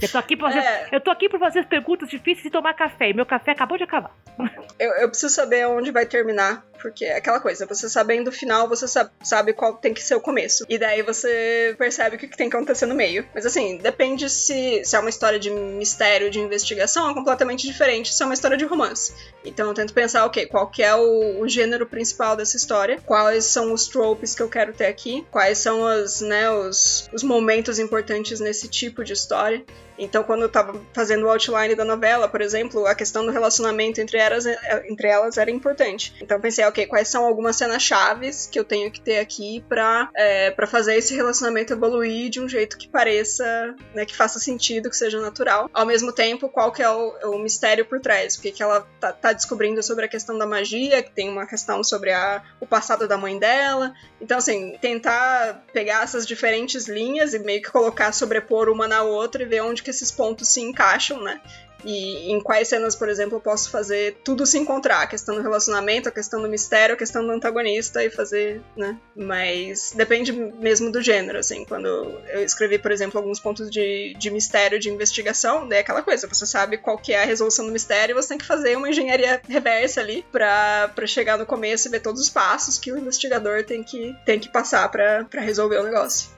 Eu tô aqui pra fazer, É. eu tô aqui pra fazer perguntas difíceis e tomar café. E meu café acabou de acabar. (laughs) eu, eu preciso saber onde vai terminar, porque é aquela coisa, você sabendo o final, você sa- sabe qual tem que ser o começo. E daí você percebe o que que tem que acontecer no meio. Mas assim, depende se, se é uma história de mistério, de investigação, é completamente diferente se é uma história de romance. Então eu tento pensar, ok, qual que é o, o gênero principal dessa história, quais são os tropes que eu quero ter aqui, quais são as, né, os, os momentos importantes nesse tipo de história. Então, quando eu tava fazendo o outline da novela, por exemplo, a questão do relacionamento entre elas, entre elas era importante. Então, pensei, ok, quais são algumas cenas chaves que eu tenho que ter aqui pra, é, pra fazer esse relacionamento evoluir de um jeito que pareça, né, que faça sentido, que seja natural. Ao mesmo tempo, qual que é o, o mistério por trás? O que, que ela tá, tá descobrindo sobre a questão da magia, que tem uma questão sobre a, o passado da mãe dela. Então, assim, tentar pegar essas diferentes linhas e meio que colocar, sobrepor uma na outra e ver onde que esses pontos se encaixam, né? E em quais cenas, por exemplo, eu posso fazer tudo se encontrar. A questão do relacionamento, a questão do mistério, a questão do antagonista e fazer, né? Mas depende mesmo do gênero, assim. Quando eu escrevi, por exemplo, alguns pontos de, de mistério, de investigação, daí é aquela coisa, você sabe qual que é a resolução do mistério e você tem que fazer uma engenharia reversa ali pra, pra chegar no começo e ver todos os passos que o investigador tem que, tem que passar pra resolver o negócio.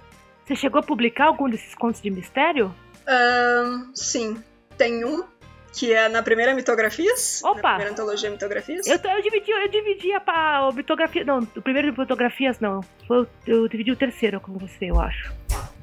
Você chegou a publicar algum desses contos de mistério? Ahn, sim, tem um que é na primeira Mitografias. Opa! Na primeira antologia Mitografias. Eu, eu dividi, eu dividi a, pa- a mitografia. Não, o primeiro de fotografias não. Foi, eu dividi o terceiro com você, eu acho.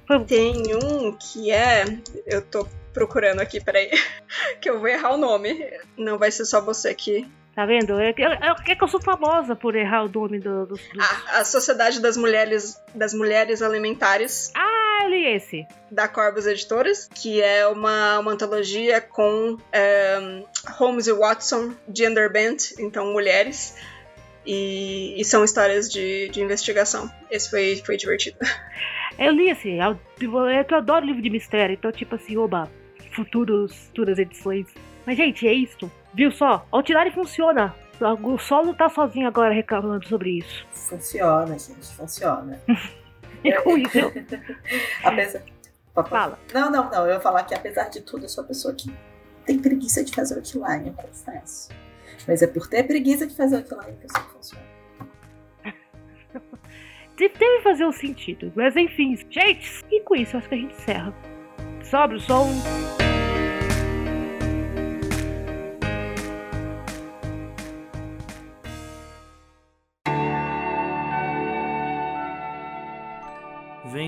Foi, Tem um que é. Eu tô procurando aqui, peraí. (laughs) que eu vou errar o nome. Não vai ser só você que. tá vendo? É, que- é, é que eu sou famosa por errar o nome do- dos. dos... Ah, a Sociedade das Mulheres, das Mulheres Alimentares, Ah, eu li esse. da Corvus Editoras, que é uma, uma antologia com ehm, Holmes e Watson, gender bent, então mulheres. E, e são histórias de, de investigação. Esse foi, foi divertido. (laughs) Eu li esse. Eu, é que eu adoro livro de mistério. Então, tipo assim, oba, futuros, futuras edições. Mas, gente, é isso. Viu só? Outline funciona. O Sol não tá sozinho agora reclamando sobre isso. Funciona, gente, funciona. (laughs) Com isso, eu- Apesar... Fala. Não, não, não. Eu ia falar que apesar de tudo, eu sou uma pessoa que tem preguiça de fazer outline, eu confesso. Mas é por ter preguiça de fazer outline que eu sei que funciona. (laughs) De- Deve fazer um sentido. Mas enfim, gente, e com isso eu acho que a gente encerra. Sobe o som.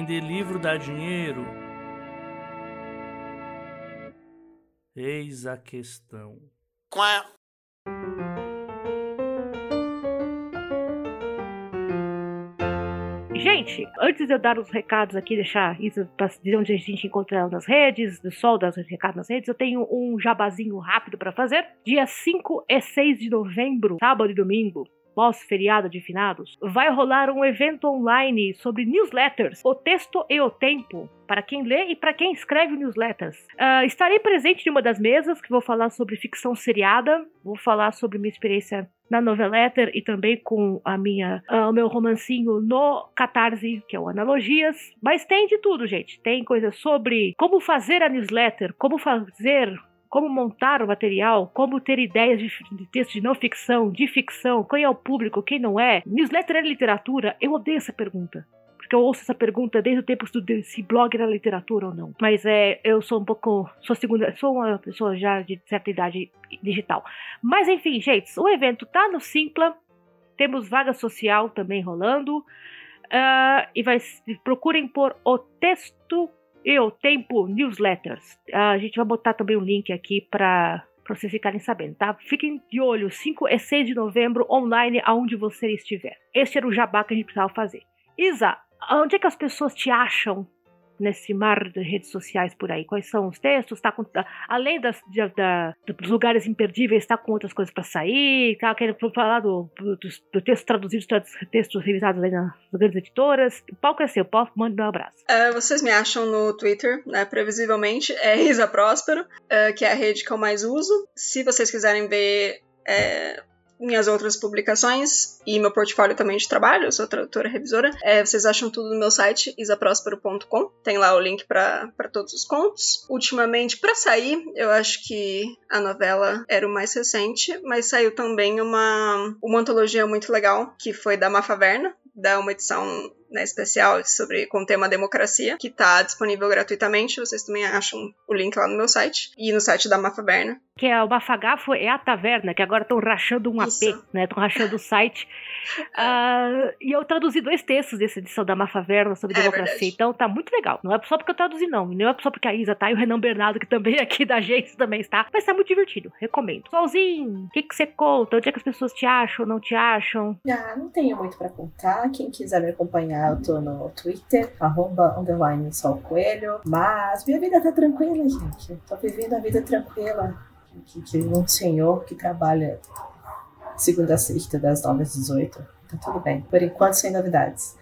Vender livro dá dinheiro? Eis a questão. Gente, antes de eu dar os recados aqui, deixar isso pra dizer onde a gente encontra ela nas redes, do sol, dar os recados nas redes, eu tenho um jabazinho rápido pra fazer. Dia 5 e 6 de novembro, sábado e domingo, pós-feriado de finados, vai rolar um evento online sobre newsletters, o texto e o tempo, para quem lê e para quem escreve newsletters. Ah, estarei presente em uma das mesas que vou falar sobre ficção seriada, vou falar sobre minha experiência na Noveletter e também com a minha, ah, o meu romancinho no Catarse, que é o Analogias. Mas tem de tudo, gente. Tem coisas sobre como fazer a newsletter, como fazer como montar o material, como ter ideias de, de texto de não ficção, de ficção, quem é o público, quem não é. Newsletter é literatura? Eu odeio essa pergunta. Porque eu ouço essa pergunta desde o tempo de se blog era literatura ou não. Mas é, eu sou um pouco. Sou segunda. Sou uma pessoa já de certa idade digital. Mas enfim, gente, o evento tá no Simpla. Temos vaga social também rolando. Ah, e vai, procurem por o texto e o tempo newsletters. Ah, a gente vai botar também um link aqui para para vocês ficarem sabendo, tá? Fiquem de olho, 5 e 6 de novembro, online, aonde você estiver. Este era o jabá que a gente precisava fazer. Isa, onde é que as pessoas te acham nesse mar de redes sociais por aí? Quais são os textos? Tá com, além das, de, da, dos lugares imperdíveis, está com outras coisas para sair? Tá querendo falar do, do, do texto traduzido, textos revisados aí nas grandes editoras? O palco é seu, pode manda um abraço. Uh, vocês me acham no Twitter, né? Previsivelmente, é Isa Próspero, uh, que é a rede que eu mais uso. Se vocês quiserem ver. É, minhas outras publicações e meu portfólio também de trabalho, eu sou tradutora revisora. É, vocês acham tudo no meu site, isaprospero.com. Tem lá o link para todos os contos. Ultimamente, para sair, eu acho que a novela era o mais recente, mas saiu também uma, uma antologia muito legal, que foi da Mafaverna, da uma edição né, especial sobre com o tema democracia, que está disponível gratuitamente. Vocês também acham o link lá no meu site e no site da Mafaberna. Que é o Mafagafo é a taverna, que agora estão rachando um Isso. AP, né? Estão rachando o site. uh, (laughs) e eu traduzi dois textos dessa edição da Mafaverna sobre é democracia. Verdade. Então tá muito legal. Não é só porque eu traduzi, não. Não é só porque a Isa tá e o Renan Bernardo, que também é (laughs) aqui da gente, também está. Mas tá muito divertido. Recomendo. Solzinho, o que, que você conta? Onde é que as pessoas te acham, não te acham? Ah, não tenho muito para contar. Quem quiser me acompanhar eu tô no Twitter, arroba, underline, Sol Coelho. Mas minha vida tá tranquila, gente. Tô vivendo a vida tranquila de um senhor que trabalha segunda a sexta, das 9 às 18. Tá tudo bem. Por enquanto, sem novidades.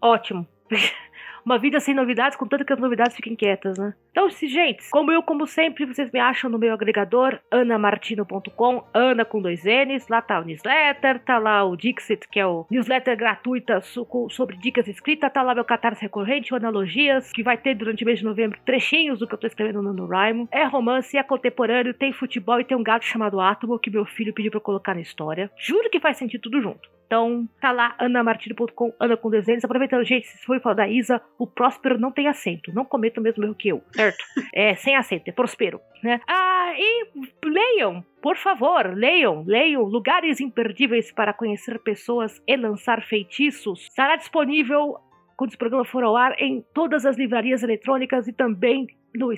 Ótimo. (laughs) Uma vida sem novidades, contanto que as novidades fiquem quietas, né? Então, gente, como eu, como sempre, vocês me acham no meu agregador, anamartino.com, Ana com dois N's, lá tá o newsletter, tá lá o Dixit, que é o newsletter gratuita sobre dicas escritas, tá lá meu catarse recorrente, Analogias, que vai ter durante o mês de novembro trechinhos do que eu tô escrevendo no NaNoWriMo. É romance, é contemporâneo, tem futebol e tem um gato chamado Átomo, que meu filho pediu pra eu colocar na história. Juro que faz sentido tudo junto. Então, tá lá, anamartino.com, Ana com desenhos. Aproveitando, gente, se for falar da Isa, o Próspero não tem acento. Não cometa o mesmo erro que eu, certo? é, sem acento, é Próspero, né? Ah, e leiam, por favor, leiam, leiam Lugares Imperdíveis para Conhecer Pessoas e Lançar Feitiços. Estará disponível quando esse programa for ao ar em todas as livrarias eletrônicas e também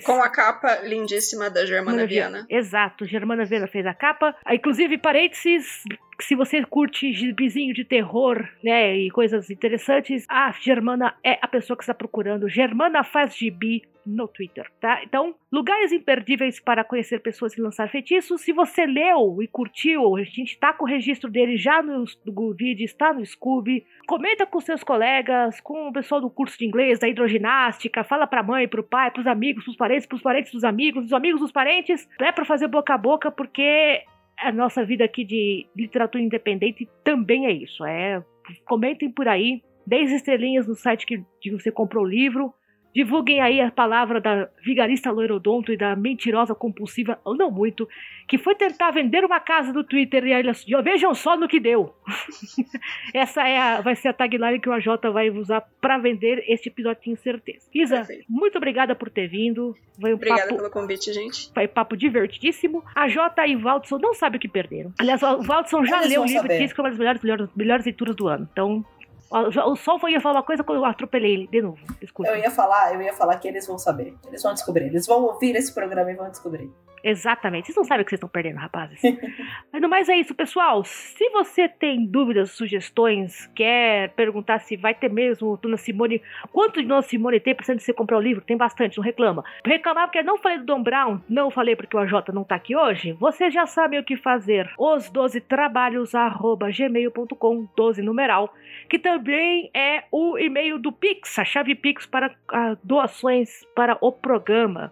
Com a capa lindíssima da Germana Viana. Exato, Germana Viana fez a capa. Ah, inclusive, parênteses, se você curte gibizinho de terror, né, e coisas interessantes, a Germana é a pessoa que está procurando. Germana faz gibi no Twitter, tá? Então, lugares imperdíveis para conhecer pessoas e lançar feitiços. Se você leu e curtiu, a gente tá com o registro dele já no, no Goodreads, está no Scooby. Comenta com seus colegas, com o pessoal do curso de inglês, da hidroginástica, fala pra mãe, pro pai, pros amigos, pros parentes, pros parentes dos amigos, dos amigos dos parentes, é para fazer boca a boca, porque a nossa vida aqui de literatura independente também é isso. É, comentem por aí, 10 estrelinhas no site que, que você comprou o livro. Divulguem aí a palavra da vigarista loirodonto e da mentirosa compulsiva, ou não muito, que foi tentar vender uma casa no Twitter e aí vejam só no que deu. (laughs) Essa é a, vai ser a tagline que o AJ vai usar para vender este episódio, tenho certeza. Isa, Perfeito. muito obrigada por ter vindo. Foi um Obrigada papo, pelo convite, gente. Foi um papo divertidíssimo. A J e o Valdson não sabem o que perderam. Aliás, o Valdson já leu o livro e disse que é uma das melhores, melhores, melhores leituras do ano. Então, o Sol ia falar uma coisa quando eu atropelei ele de novo. Desculpa. Eu ia falar, eu ia falar que eles vão saber. Eles vão descobrir. Eles vão ouvir esse programa e vão descobrir. Exatamente. Vocês não sabem o que vocês estão perdendo, rapazes. (laughs) Mas no mais é isso, pessoal. Se você tem dúvidas, sugestões, quer perguntar se vai ter mesmo Dona Simone. Quanto de Dona Simone tem de você comprar o livro? Tem bastante, não reclama. Reclamar porque não falei do Dom Brown, não falei porque o AJ não tá aqui hoje. Você já sabe o que fazer. Os 12 trabalhos, arroba gmail.com, 12 numeral que também é o e-mail do Pix, a chave Pix para a, doações para o programa.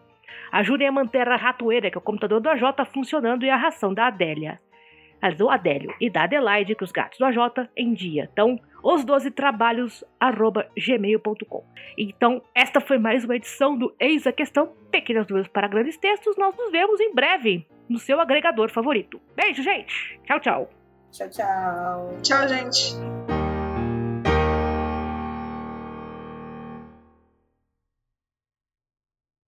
Ajudem a manter a ratoeira, que é o computador do AJ, funcionando e a ração da Adélia. Do Adélio e da Adelaide, que os gatos do AJ, em dia. Então, os 12 trabalhos, arroba gmail.com. Então, esta foi mais uma edição do Eis a Questão, pequenas dúvidas para grandes textos. Nós nos vemos em breve no seu agregador favorito. Beijo, gente! Tchau, tchau! Tchau, tchau! Tchau, gente!